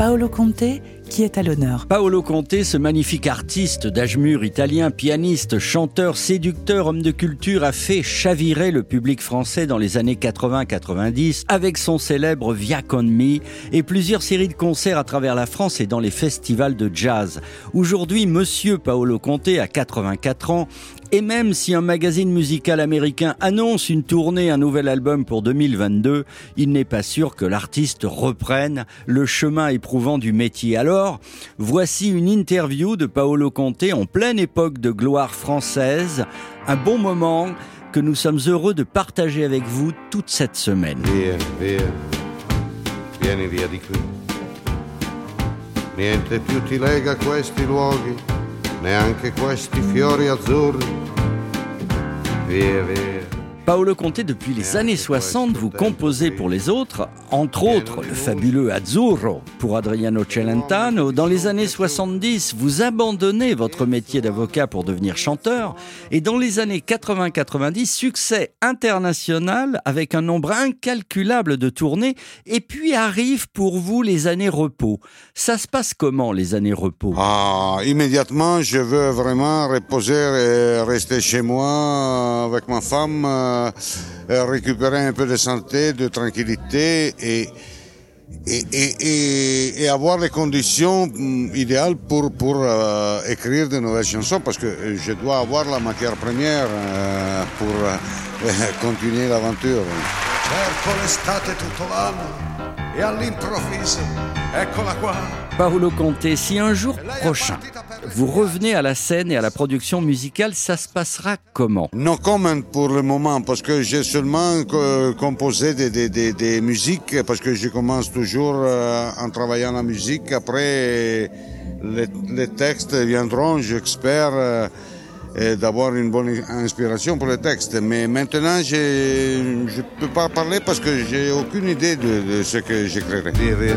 Paolo Conte qui est à l'honneur. Paolo Conte, ce magnifique artiste d'âge mûr italien, pianiste, chanteur, séducteur, homme de culture, a fait chavirer le public français dans les années 80-90 avec son célèbre Via con me et plusieurs séries de concerts à travers la France et dans les festivals de jazz. Aujourd'hui, Monsieur Paolo Conte a 84 ans et même si un magazine musical américain annonce une tournée, un nouvel album pour 2022, il n'est pas sûr que l'artiste reprenne le chemin éprouvant du métier. Voici une interview de Paolo Conte en pleine époque de gloire française, un bon moment que nous sommes heureux de partager avec vous toute cette semaine. Paolo Conte, depuis les années 60, vous composez pour les autres, entre autres le fabuleux Azzurro pour Adriano Celentano. Dans les années 70, vous abandonnez votre métier d'avocat pour devenir chanteur. Et dans les années 80-90, succès international avec un nombre incalculable de tournées. Et puis arrivent pour vous les années repos. Ça se passe comment les années repos? Ah, immédiatement, je veux vraiment reposer et rester chez moi avec ma femme, euh, euh, récupérer un peu de santé, de tranquillité et, et, et, avoir les conditions mm, idéales pour, pour euh, écrire de nouvelles chansons parce que je dois avoir la matière première euh, pour euh, continuer l'aventure. L'estate e eccola. Paolo Conte, si un jour prochain vous revenez à la scène et à la production musicale, ça se passera comment? Non comment pour le moment, parce que j'ai seulement co- composé des, des, des, des musiques, parce que je commence toujours euh, en travaillant la musique. Après, les, les textes viendront, j'espère, euh, et d'avoir une bonne inspiration pour les textes. Mais maintenant, je ne peux pas parler parce que j'ai aucune idée de, de ce que j'écrirai.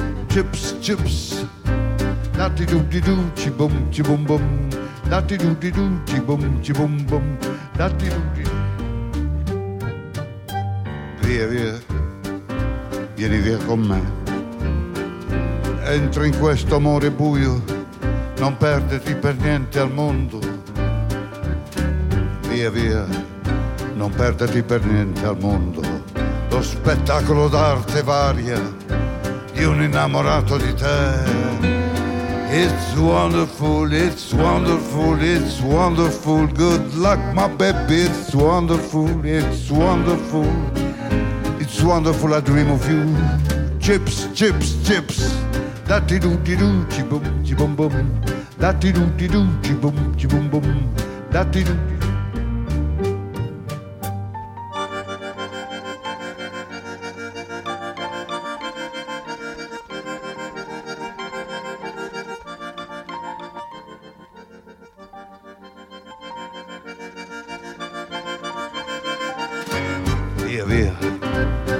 Chips, chips. Lati doo di doo, chi boom, chi boom boom. Lati doo di doo, chi boom, chi boom. Lati doo di Via, via. Vieni via con me. Entra in questo amore buio, non perderti per niente al mondo. Via, via, non perderti per niente al mondo. Lo spettacolo d'arte varia di un innamorato di te. It's wonderful, it's wonderful, it's wonderful. Good luck, my baby. It's wonderful, it's wonderful. It's wonderful, I dream of you. Chips, chips, chips. Da ti do di do, chi boom, chi boom boom. Da ti do di do, chi boom, chi boom boom. Da ti do Via, via,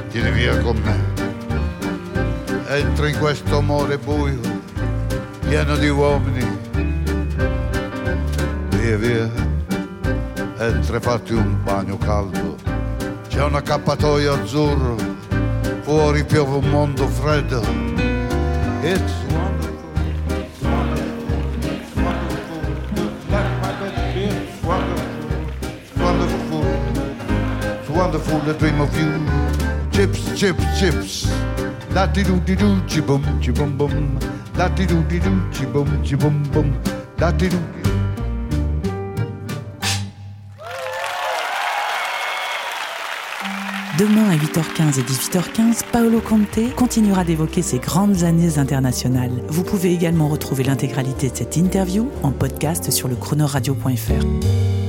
vieni via con me. Entra in questo amore buio, pieno di uomini. Via, via, entra e fatti un bagno caldo. C'è un accappatoio azzurro, fuori piove un mondo freddo. It's wonderful, Demain à 8h15 et 18h15, Paolo Conte continuera d'évoquer ses grandes années internationales. Vous pouvez également retrouver l'intégralité de cette interview en podcast sur le chronoradio.fr.